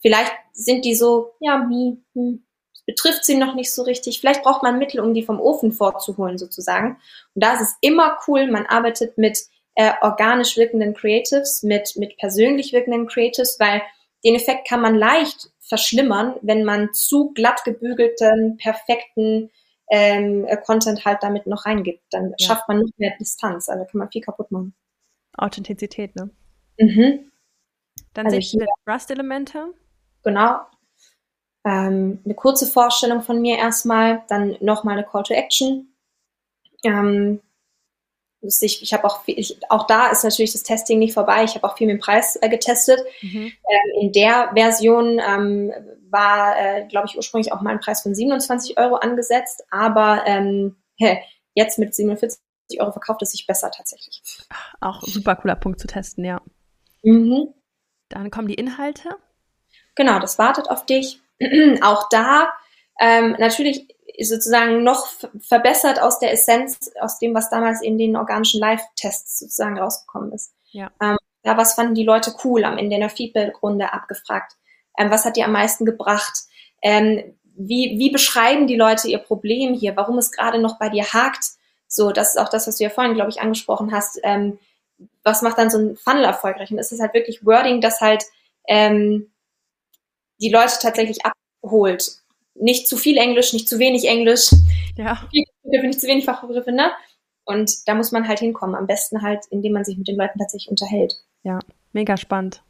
Vielleicht sind die so, ja, wie, hm, betrifft sie noch nicht so richtig. Vielleicht braucht man Mittel, um die vom Ofen vorzuholen, sozusagen. Und da ist es immer cool, man arbeitet mit äh, organisch wirkenden Creatives, mit, mit persönlich wirkenden Creatives, weil den Effekt kann man leicht verschlimmern, wenn man zu glatt gebügelten, perfekten ähm, äh, Content halt damit noch reingibt. Dann ja. schafft man noch mehr Distanz, also kann man viel kaputt machen. Authentizität, ne? Mhm. Dann also sehe ich Rust-Elemente. Genau. Ähm, eine kurze Vorstellung von mir erstmal, dann nochmal eine Call to Action. Ähm, ich, ich habe auch viel, ich, auch da ist natürlich das Testing nicht vorbei. Ich habe auch viel mit dem Preis äh, getestet. Mhm. Ähm, in der Version ähm, war, äh, glaube ich, ursprünglich auch mal ein Preis von 27 Euro angesetzt, aber ähm, jetzt mit 47 Euro verkauft es sich besser tatsächlich. Auch super cooler Punkt zu testen, ja. Mhm. Dann kommen die Inhalte. Genau, das wartet auf dich. auch da ähm, natürlich sozusagen noch verbessert aus der Essenz, aus dem, was damals in den organischen Live-Tests sozusagen rausgekommen ist. Ja. Ähm, ja, was fanden die Leute cool? Am Ende in der Feedback-Runde abgefragt. Ähm, was hat dir am meisten gebracht? Ähm, wie, wie beschreiben die Leute ihr Problem hier? Warum es gerade noch bei dir hakt? So, das ist auch das, was du ja vorhin, glaube ich, angesprochen hast. Ähm, was macht dann so ein Funnel erfolgreich? Und es ist halt wirklich Wording, das halt ähm, die Leute tatsächlich abholt nicht zu viel Englisch, nicht zu wenig Englisch. Ja. Nicht zu wenig Fachbegriffe, ne? Und da muss man halt hinkommen. Am besten halt, indem man sich mit den Leuten tatsächlich unterhält. Ja, mega spannend.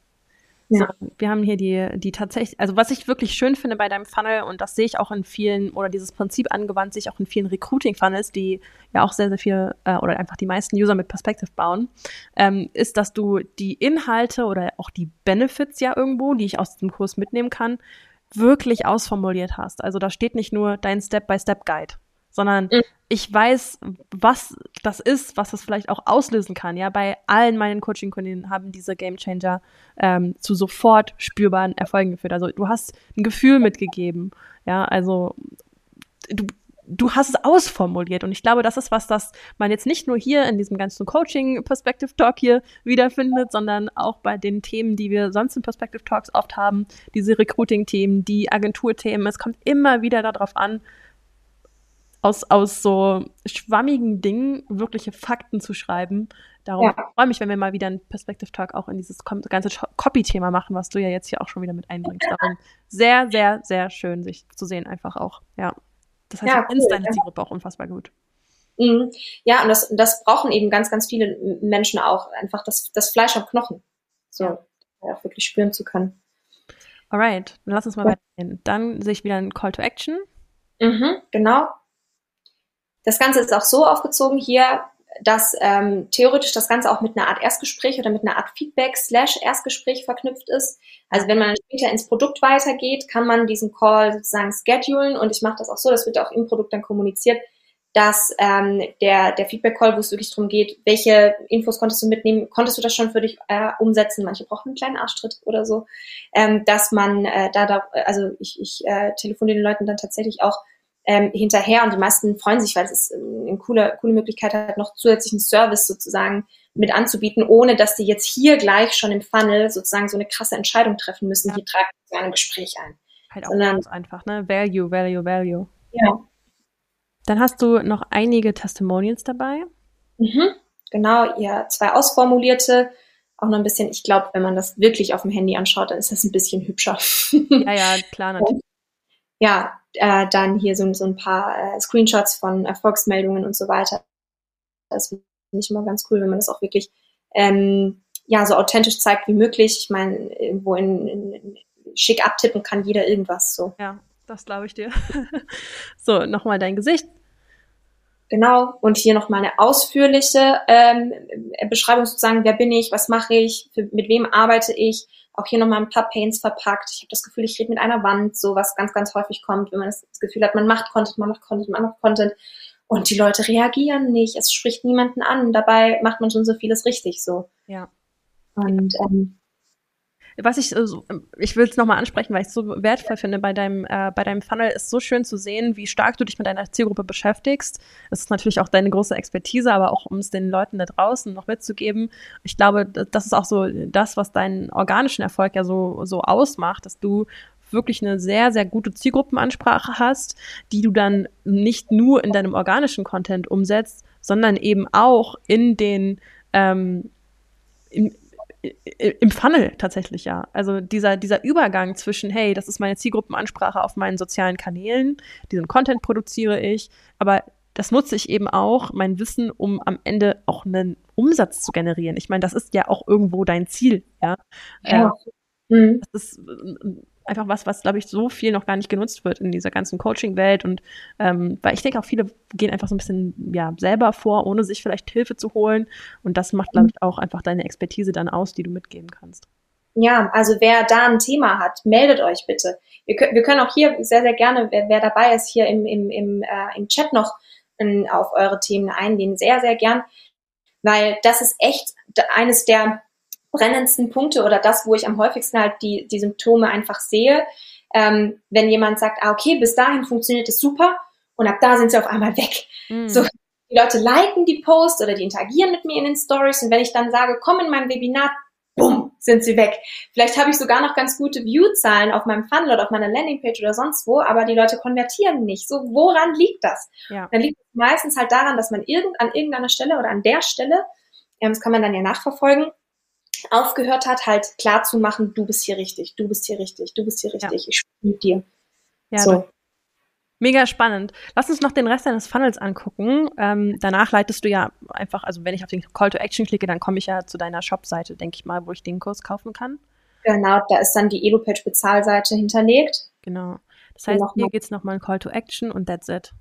Ja. So, wir haben hier die, die tatsächlich, also was ich wirklich schön finde bei deinem Funnel und das sehe ich auch in vielen, oder dieses Prinzip angewandt sehe ich auch in vielen Recruiting-Funnels, die ja auch sehr, sehr viel, äh, oder einfach die meisten User mit Perspective bauen, ähm, ist, dass du die Inhalte oder auch die Benefits ja irgendwo, die ich aus dem Kurs mitnehmen kann, wirklich ausformuliert hast. Also da steht nicht nur dein Step-by-Step-Guide, sondern mhm. ich weiß, was das ist, was das vielleicht auch auslösen kann. Ja, bei allen meinen Coaching-Kundinnen haben diese Game Changer ähm, zu sofort spürbaren Erfolgen geführt. Also du hast ein Gefühl mitgegeben. Ja, also du, du hast es ausformuliert. Und ich glaube, das ist was, das man jetzt nicht nur hier in diesem ganzen Coaching-Perspective Talk hier wiederfindet, sondern auch bei den Themen, die wir sonst in Perspective Talks oft haben, diese Recruiting-Themen, die Agentur-Themen. Es kommt immer wieder darauf an, aus, aus so schwammigen Dingen wirkliche Fakten zu schreiben. Darum ja. freue ich mich, wenn wir mal wieder einen Perspective Talk auch in dieses ganze Copy-Thema machen, was du ja jetzt hier auch schon wieder mit einbringst. Darum sehr, sehr, sehr schön, sich zu sehen, einfach auch. Ja. Das heißt, ja, du kennst cool. deine Zielgruppe auch unfassbar gut. Mhm. Ja, und das, das brauchen eben ganz, ganz viele Menschen auch. Einfach das, das Fleisch am Knochen. So, ja. auch wirklich spüren zu können. Alright, dann lass uns mal ja. weitergehen. Dann sehe ich wieder einen Call to Action. Mhm, genau. Das Ganze ist auch so aufgezogen hier, dass ähm, theoretisch das Ganze auch mit einer Art Erstgespräch oder mit einer Art Feedback slash Erstgespräch verknüpft ist. Also wenn man später ins Produkt weitergeht, kann man diesen Call sozusagen schedulen. Und ich mache das auch so, das wird auch im Produkt dann kommuniziert, dass ähm, der, der Feedback-Call, wo es wirklich darum geht, welche Infos konntest du mitnehmen, konntest du das schon für dich äh, umsetzen, manche brauchen einen kleinen Arschtritt oder so, ähm, dass man äh, da, da, also ich, ich äh, telefoniere den Leuten dann tatsächlich auch ähm, hinterher und die meisten freuen sich, weil es ist ähm, eine coole, coole Möglichkeit hat, noch zusätzlichen Service sozusagen mit anzubieten, ohne dass die jetzt hier gleich schon im Funnel sozusagen so eine krasse Entscheidung treffen müssen, ja. die tragen zu einem Gespräch ein. Halt auch Sondern, ganz einfach, ne? Value, Value, Value. Ja. Dann hast du noch einige Testimonials dabei. Mhm, genau, ja, zwei ausformulierte, auch noch ein bisschen, ich glaube, wenn man das wirklich auf dem Handy anschaut, dann ist das ein bisschen hübscher. Ja, ja, klar, natürlich ja, äh, dann hier so, so ein paar äh, Screenshots von Erfolgsmeldungen und so weiter. Das finde ich immer ganz cool, wenn man das auch wirklich ähm, ja so authentisch zeigt wie möglich. Ich meine, irgendwo in, in, in schick abtippen kann jeder irgendwas so. Ja, das glaube ich dir. so, nochmal dein Gesicht. Genau, und hier nochmal eine ausführliche ähm, Beschreibung sozusagen, wer bin ich, was mache ich, für, mit wem arbeite ich, auch hier nochmal ein paar Pains verpackt. Ich habe das Gefühl, ich rede mit einer Wand, so was ganz, ganz häufig kommt, wenn man das Gefühl hat, man macht Content, man macht Content, man macht Content und die Leute reagieren nicht, es spricht niemanden an, dabei macht man schon so vieles richtig so. Ja. Und ähm, was ich, ich will es nochmal ansprechen, weil ich es so wertvoll finde bei deinem, äh, bei deinem Funnel, ist so schön zu sehen, wie stark du dich mit deiner Zielgruppe beschäftigst. Das ist natürlich auch deine große Expertise, aber auch um es den Leuten da draußen noch mitzugeben. Ich glaube, das ist auch so das, was deinen organischen Erfolg ja so, so ausmacht, dass du wirklich eine sehr, sehr gute Zielgruppenansprache hast, die du dann nicht nur in deinem organischen Content umsetzt, sondern eben auch in den ähm, in, im Funnel tatsächlich ja. Also dieser, dieser Übergang zwischen, hey, das ist meine Zielgruppenansprache auf meinen sozialen Kanälen, diesen Content produziere ich, aber das nutze ich eben auch, mein Wissen, um am Ende auch einen Umsatz zu generieren. Ich meine, das ist ja auch irgendwo dein Ziel, ja. ja. Äh, mhm. Das ist einfach was, was, glaube ich, so viel noch gar nicht genutzt wird in dieser ganzen Coaching-Welt. Und ähm, weil ich denke auch, viele gehen einfach so ein bisschen ja selber vor, ohne sich vielleicht Hilfe zu holen. Und das macht, glaube ich, auch einfach deine Expertise dann aus, die du mitgeben kannst. Ja, also wer da ein Thema hat, meldet euch bitte. Wir können, wir können auch hier sehr, sehr gerne, wer, wer dabei ist, hier im, im, im, äh, im Chat noch ähm, auf eure Themen eingehen. Sehr, sehr gern. Weil das ist echt eines der brennendsten Punkte oder das, wo ich am häufigsten halt die, die Symptome einfach sehe, ähm, wenn jemand sagt, ah, okay, bis dahin funktioniert es super und ab da sind sie auf einmal weg. Mhm. So, die Leute liken die Posts oder die interagieren mit mir in den Stories und wenn ich dann sage, komm in mein Webinar, bumm, sind sie weg. Vielleicht habe ich sogar noch ganz gute View-Zahlen auf meinem Funnel oder auf meiner Landingpage oder sonst wo, aber die Leute konvertieren nicht. So, woran liegt das? Ja. Dann liegt es meistens halt daran, dass man irgend, an irgendeiner Stelle oder an der Stelle, ähm, das kann man dann ja nachverfolgen, aufgehört hat, halt klar zu machen, du bist hier richtig, du bist hier richtig, du bist hier richtig, ja. ich spiele mit dir. Ja, so. Mega spannend. Lass uns noch den Rest deines Funnels angucken. Ähm, danach leitest du ja einfach, also wenn ich auf den Call to Action klicke, dann komme ich ja zu deiner Shop-Seite, denke ich mal, wo ich den Kurs kaufen kann. Genau, da ist dann die Elopage-Bezahlseite hinterlegt. Genau. Das heißt, hier geht es nochmal ein Call to Action und that's it.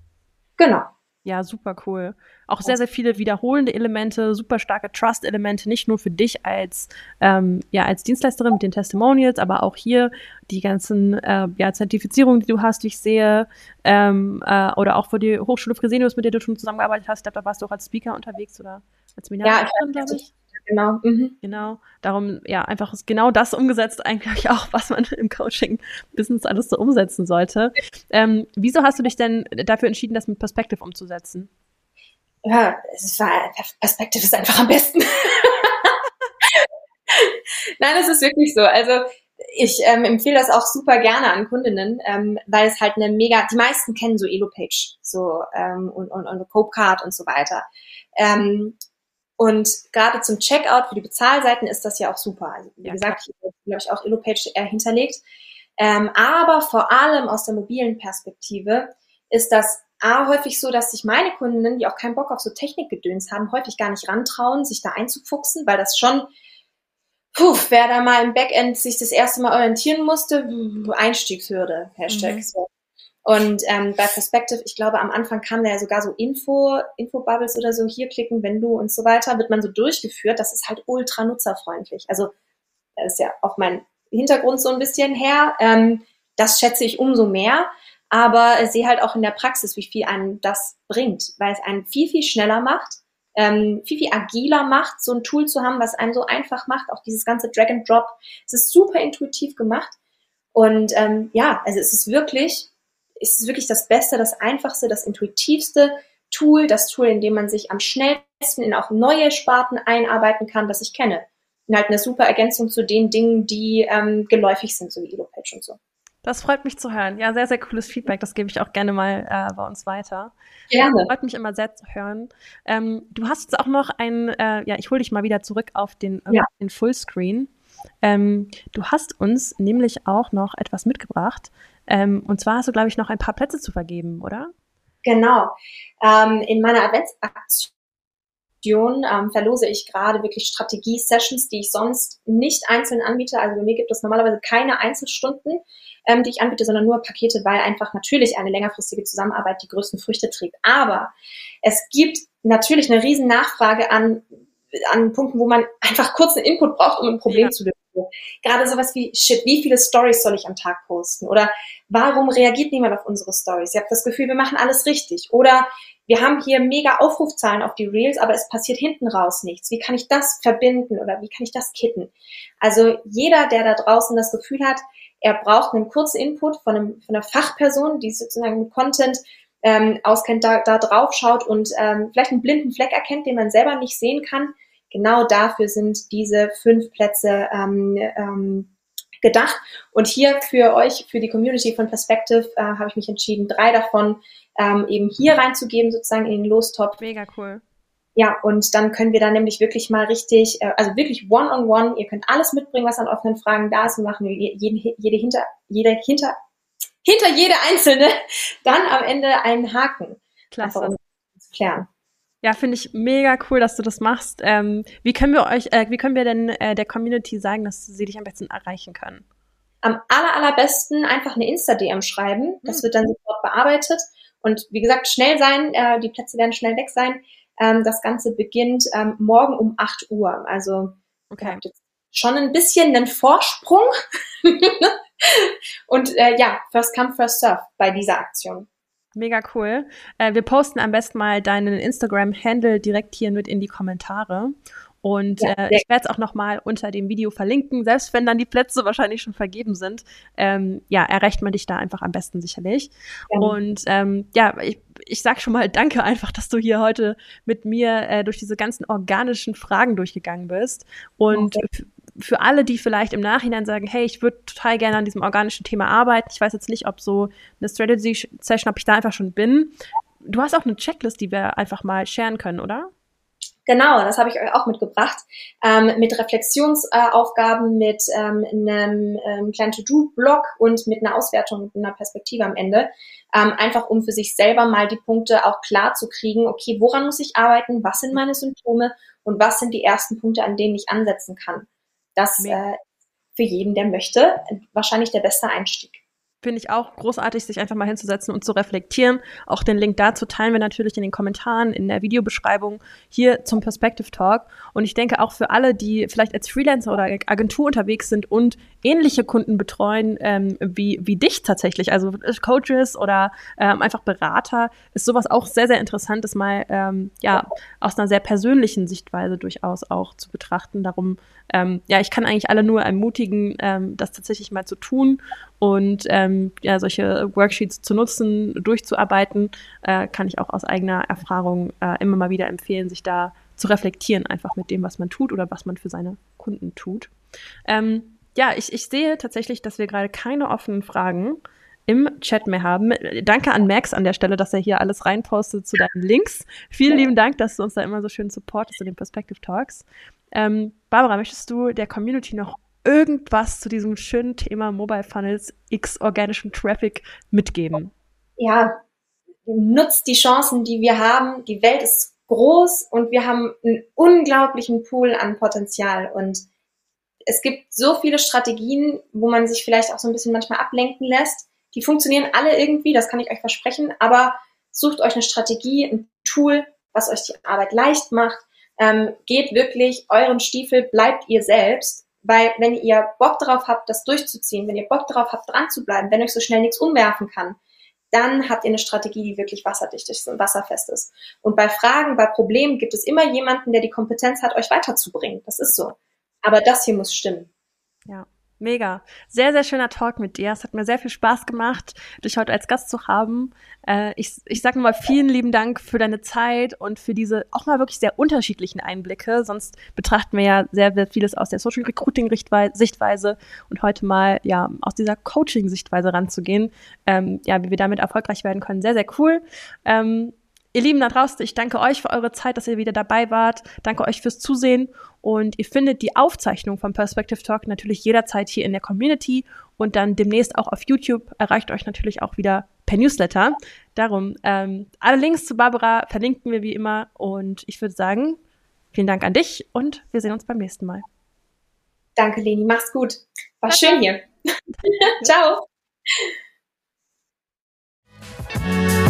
Genau. Ja, super cool. Auch sehr, sehr viele wiederholende Elemente, super starke Trust-Elemente, nicht nur für dich als, ähm, ja, als Dienstleisterin mit den Testimonials, aber auch hier die ganzen äh, ja, Zertifizierungen, die du hast, die ich sehe, ähm, äh, oder auch für die Hochschule Fresenius, mit der du schon zusammengearbeitet hast. Ich glaube, da warst du auch als Speaker unterwegs oder als Seminarin, ja, glaube ich genau. Mhm. Genau. Darum, ja, einfach ist genau das umgesetzt, eigentlich auch, was man im Coaching-Business alles so umsetzen sollte. Ähm, wieso hast du dich denn dafür entschieden, das mit Perspective umzusetzen? Ja, es war, Perspective ist einfach am besten. Nein, es ist wirklich so. Also ich ähm, empfehle das auch super gerne an Kundinnen, ähm, weil es halt eine mega, die meisten kennen so Elopage so ähm, und, und, und Copecard und so weiter. Ähm, und gerade zum Checkout für die Bezahlseiten ist das ja auch super. Also, wie ja, gesagt, hier habe ich auch Illopage äh, hinterlegt. Ähm, aber vor allem aus der mobilen Perspektive ist das A, häufig so, dass sich meine Kundinnen, die auch keinen Bock auf so Technikgedöns haben, häufig gar nicht rantrauen, sich da einzufuchsen, weil das schon, puh, wer da mal im Backend sich das erste Mal orientieren musste, Einstiegshürde, Hashtag. Mhm. So. Und ähm, bei Perspective, ich glaube, am Anfang kam da ja sogar so Info, Info-Bubbles oder so, hier klicken, wenn du und so weiter, wird man so durchgeführt. Das ist halt ultra nutzerfreundlich. Also, das ist ja auch mein Hintergrund so ein bisschen her. Ähm, das schätze ich umso mehr. Aber ich sehe halt auch in der Praxis, wie viel einem das bringt, weil es einen viel, viel schneller macht, ähm, viel, viel agiler macht, so ein Tool zu haben, was einem so einfach macht. Auch dieses ganze Drag and Drop. Es ist super intuitiv gemacht. Und ähm, ja, also es ist wirklich ist es wirklich das Beste, das Einfachste, das Intuitivste Tool, das Tool, in dem man sich am schnellsten in auch neue Sparten einarbeiten kann, das ich kenne. Und halt eine super Ergänzung zu den Dingen, die ähm, geläufig sind, so wie Elopage und so. Das freut mich zu hören. Ja, sehr, sehr cooles Feedback. Das gebe ich auch gerne mal äh, bei uns weiter. Gerne. Freut mich immer sehr zu hören. Ähm, du hast jetzt auch noch ein, äh, ja, ich hole dich mal wieder zurück auf den, äh, ja. den Fullscreen. Ähm, du hast uns nämlich auch noch etwas mitgebracht. Ähm, und zwar hast du, glaube ich, noch ein paar Plätze zu vergeben, oder? Genau. Ähm, in meiner Adventsaktion ähm, verlose ich gerade wirklich Strategie-Sessions, die ich sonst nicht einzeln anbiete. Also bei mir gibt es normalerweise keine Einzelstunden, ähm, die ich anbiete, sondern nur Pakete, weil einfach natürlich eine längerfristige Zusammenarbeit die größten Früchte trägt. Aber es gibt natürlich eine riesen Nachfrage an an Punkten, wo man einfach kurzen Input braucht, um ein Problem ja. zu lösen. Gerade sowas wie, shit, wie viele Stories soll ich am Tag posten? Oder warum reagiert niemand auf unsere Stories? Ihr habt das Gefühl, wir machen alles richtig. Oder wir haben hier mega Aufrufzahlen auf die Reels, aber es passiert hinten raus nichts. Wie kann ich das verbinden oder wie kann ich das kitten? Also jeder, der da draußen das Gefühl hat, er braucht einen kurzen Input von, einem, von einer Fachperson, die sozusagen mit Content ähm, auskennt, da, da drauf schaut und ähm, vielleicht einen blinden Fleck erkennt, den man selber nicht sehen kann, genau dafür sind diese fünf Plätze ähm, ähm, gedacht. Und hier für euch, für die Community von Perspective, äh, habe ich mich entschieden, drei davon ähm, eben hier reinzugeben, sozusagen in den Lostop. Mega cool. Ja, und dann können wir da nämlich wirklich mal richtig, äh, also wirklich one-on-one, -on -one, ihr könnt alles mitbringen, was an offenen Fragen da ist. Wir machen jede, jede hinter, jede hinter, hinter jede einzelne dann am Ende einen Haken. Klasse. Um zu klären. Ja, finde ich mega cool, dass du das machst. Ähm, wie können wir euch, äh, wie können wir denn äh, der Community sagen, dass sie dich am besten erreichen können? Am aller, allerbesten einfach eine Insta-DM schreiben. Das hm. wird dann sofort bearbeitet. Und wie gesagt, schnell sein, äh, die Plätze werden schnell weg sein. Ähm, das Ganze beginnt ähm, morgen um 8 Uhr. Also okay. schon ein bisschen einen Vorsprung. Und äh, ja, first come, first serve bei dieser Aktion. Mega cool. Äh, wir posten am besten mal deinen Instagram-Handle direkt hier mit in die Kommentare. Und ja, äh, ich werde es auch nochmal unter dem Video verlinken, selbst wenn dann die Plätze wahrscheinlich schon vergeben sind. Ähm, ja, erreicht man dich da einfach am besten sicherlich. Ja. Und ähm, ja, ich, ich sag schon mal danke einfach, dass du hier heute mit mir äh, durch diese ganzen organischen Fragen durchgegangen bist. Und okay für alle, die vielleicht im Nachhinein sagen, hey, ich würde total gerne an diesem organischen Thema arbeiten. Ich weiß jetzt nicht, ob so eine Strategy-Session, ob ich da einfach schon bin. Du hast auch eine Checklist, die wir einfach mal sharen können, oder? Genau, das habe ich euch auch mitgebracht. Ähm, mit Reflexionsaufgaben, äh, mit ähm, einem ähm, kleinen To-Do-Block und mit einer Auswertung, mit einer Perspektive am Ende. Ähm, einfach um für sich selber mal die Punkte auch klar zu kriegen, okay, woran muss ich arbeiten, was sind meine Symptome und was sind die ersten Punkte, an denen ich ansetzen kann. Das äh, für jeden, der möchte, wahrscheinlich der beste Einstieg finde ich auch großartig, sich einfach mal hinzusetzen und zu reflektieren. Auch den Link dazu teilen wir natürlich in den Kommentaren, in der Videobeschreibung hier zum Perspective Talk. Und ich denke auch für alle, die vielleicht als Freelancer oder Agentur unterwegs sind und ähnliche Kunden betreuen ähm, wie, wie dich tatsächlich, also Coaches oder ähm, einfach Berater, ist sowas auch sehr, sehr interessant, das mal ähm, ja aus einer sehr persönlichen Sichtweise durchaus auch zu betrachten. Darum, ähm, ja, ich kann eigentlich alle nur ermutigen, ähm, das tatsächlich mal zu tun und ähm, ja, solche Worksheets zu nutzen, durchzuarbeiten, äh, kann ich auch aus eigener Erfahrung äh, immer mal wieder empfehlen, sich da zu reflektieren, einfach mit dem, was man tut oder was man für seine Kunden tut. Ähm, ja, ich, ich sehe tatsächlich, dass wir gerade keine offenen Fragen im Chat mehr haben. Danke an Max an der Stelle, dass er hier alles reinpostet zu deinen Links. Vielen lieben Dank, dass du uns da immer so schön supportest in den Perspective Talks. Ähm, Barbara, möchtest du der Community noch irgendwas zu diesem schönen Thema Mobile Funnels x organischen Traffic mitgeben? Ja, nutzt die Chancen, die wir haben. Die Welt ist groß und wir haben einen unglaublichen Pool an Potenzial und es gibt so viele Strategien, wo man sich vielleicht auch so ein bisschen manchmal ablenken lässt. Die funktionieren alle irgendwie, das kann ich euch versprechen, aber sucht euch eine Strategie, ein Tool, was euch die Arbeit leicht macht. Ähm, geht wirklich euren Stiefel, bleibt ihr selbst weil wenn ihr Bock darauf habt, das durchzuziehen, wenn ihr Bock darauf habt, dran zu bleiben, wenn euch so schnell nichts umwerfen kann, dann habt ihr eine Strategie, die wirklich wasserdicht ist und wasserfest ist. Und bei Fragen, bei Problemen gibt es immer jemanden, der die Kompetenz hat, euch weiterzubringen. Das ist so. Aber das hier muss stimmen. Mega. Sehr, sehr schöner Talk mit dir. Es hat mir sehr viel Spaß gemacht, dich heute als Gast zu haben. Äh, ich ich sage mal vielen lieben Dank für deine Zeit und für diese auch mal wirklich sehr unterschiedlichen Einblicke. Sonst betrachten wir ja sehr, sehr vieles aus der Social Recruiting Sichtweise und heute mal ja aus dieser Coaching Sichtweise ranzugehen. Ähm, ja, wie wir damit erfolgreich werden können. Sehr, sehr cool. Ähm, Ihr Lieben da draußen, ich danke euch für eure Zeit, dass ihr wieder dabei wart. Danke euch fürs Zusehen. Und ihr findet die Aufzeichnung vom Perspective Talk natürlich jederzeit hier in der Community und dann demnächst auch auf YouTube erreicht euch natürlich auch wieder per Newsletter. Darum, ähm, alle Links zu Barbara verlinken wir wie immer und ich würde sagen, vielen Dank an dich und wir sehen uns beim nächsten Mal. Danke, Leni. Mach's gut. War Danke. schön hier. Ciao.